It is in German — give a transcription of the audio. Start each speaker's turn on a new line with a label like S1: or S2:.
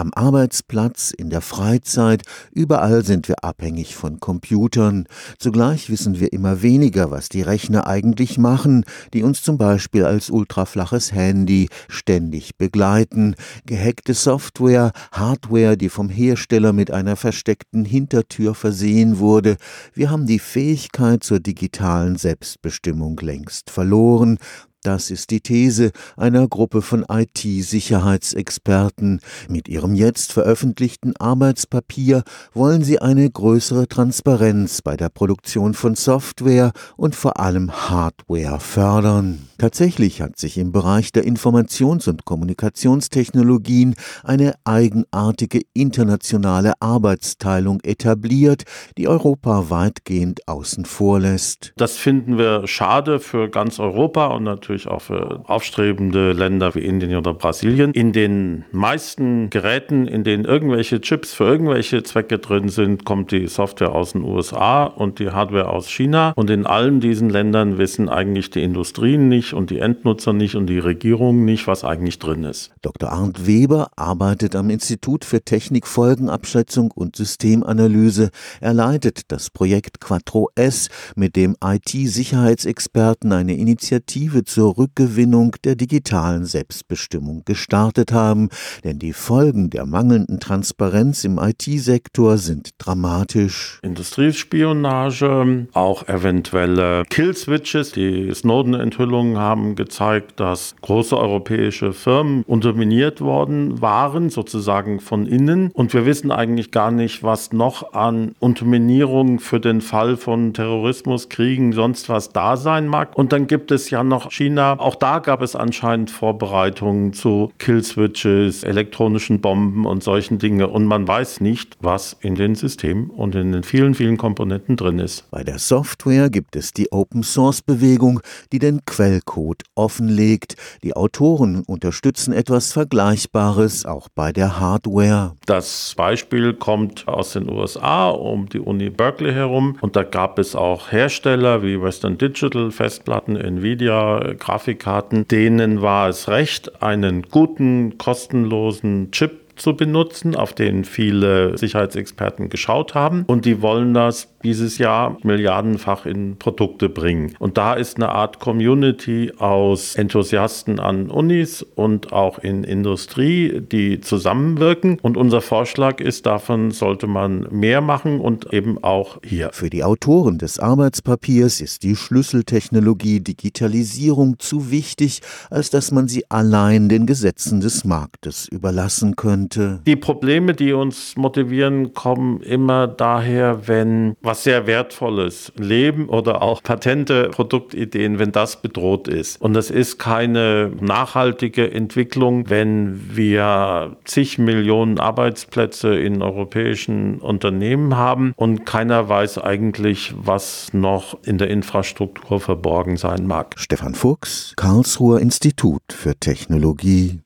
S1: Am Arbeitsplatz, in der Freizeit, überall sind wir abhängig von Computern. Zugleich wissen wir immer weniger, was die Rechner eigentlich machen, die uns zum Beispiel als ultraflaches Handy ständig begleiten. Gehackte Software, Hardware, die vom Hersteller mit einer versteckten Hintertür versehen wurde. Wir haben die Fähigkeit zur digitalen Selbstbestimmung längst verloren. Das ist die These einer Gruppe von IT-Sicherheitsexperten. Mit ihrem jetzt veröffentlichten Arbeitspapier wollen sie eine größere Transparenz bei der Produktion von Software und vor allem Hardware fördern. Tatsächlich hat sich im Bereich der Informations- und Kommunikationstechnologien eine eigenartige internationale Arbeitsteilung etabliert, die Europa weitgehend außen vor lässt.
S2: Das finden wir schade für ganz Europa und natürlich natürlich auch für aufstrebende Länder wie Indien oder Brasilien. In den meisten Geräten, in denen irgendwelche Chips für irgendwelche Zwecke drin sind, kommt die Software aus den USA und die Hardware aus China. Und in allen diesen Ländern wissen eigentlich die Industrien nicht und die Endnutzer nicht und die Regierungen nicht, was eigentlich drin ist.
S1: Dr. Arndt Weber arbeitet am Institut für Technikfolgenabschätzung und Systemanalyse. Er leitet das Projekt Quattro S, mit dem IT-Sicherheitsexperten eine Initiative zur zur Rückgewinnung der digitalen Selbstbestimmung gestartet haben, denn die Folgen der mangelnden Transparenz im IT-Sektor sind dramatisch.
S2: Industriespionage, auch eventuelle Killswitches. Die Snowden-Enthüllungen haben gezeigt, dass große europäische Firmen unterminiert worden waren, sozusagen von innen. Und wir wissen eigentlich gar nicht, was noch an Unterminierung für den Fall von Terrorismus, Kriegen, sonst was da sein mag. Und dann gibt es ja noch China China. Auch da gab es anscheinend Vorbereitungen zu Killswitches, elektronischen Bomben und solchen Dingen. Und man weiß nicht, was in den Systemen und in den vielen, vielen Komponenten drin ist.
S1: Bei der Software gibt es die Open Source Bewegung, die den Quellcode offenlegt. Die Autoren unterstützen etwas Vergleichbares auch bei der Hardware.
S2: Das Beispiel kommt aus den USA um die Uni Berkeley herum. Und da gab es auch Hersteller wie Western Digital, Festplatten, Nvidia, Grafikkarten, denen war es recht, einen guten, kostenlosen Chip zu benutzen, auf den viele Sicherheitsexperten geschaut haben. Und die wollen das dieses Jahr milliardenfach in Produkte bringen. Und da ist eine Art Community aus Enthusiasten an Unis und auch in Industrie, die zusammenwirken. Und unser Vorschlag ist, davon sollte man mehr machen und eben auch hier.
S1: Für die Autoren des Arbeitspapiers ist die Schlüsseltechnologie Digitalisierung zu wichtig, als dass man sie allein den Gesetzen des Marktes überlassen könnte?
S2: Die Probleme, die uns motivieren, kommen immer daher, wenn was sehr Wertvolles, Leben oder auch Patente, Produktideen, wenn das bedroht ist. Und das ist keine nachhaltige Entwicklung, wenn wir zig Millionen Arbeitsplätze in europäischen Unternehmen haben und keiner weiß eigentlich, was noch in der Infrastruktur verborgen sein mag.
S1: Stefan Fuchs, Karlsruher Institut für Technologie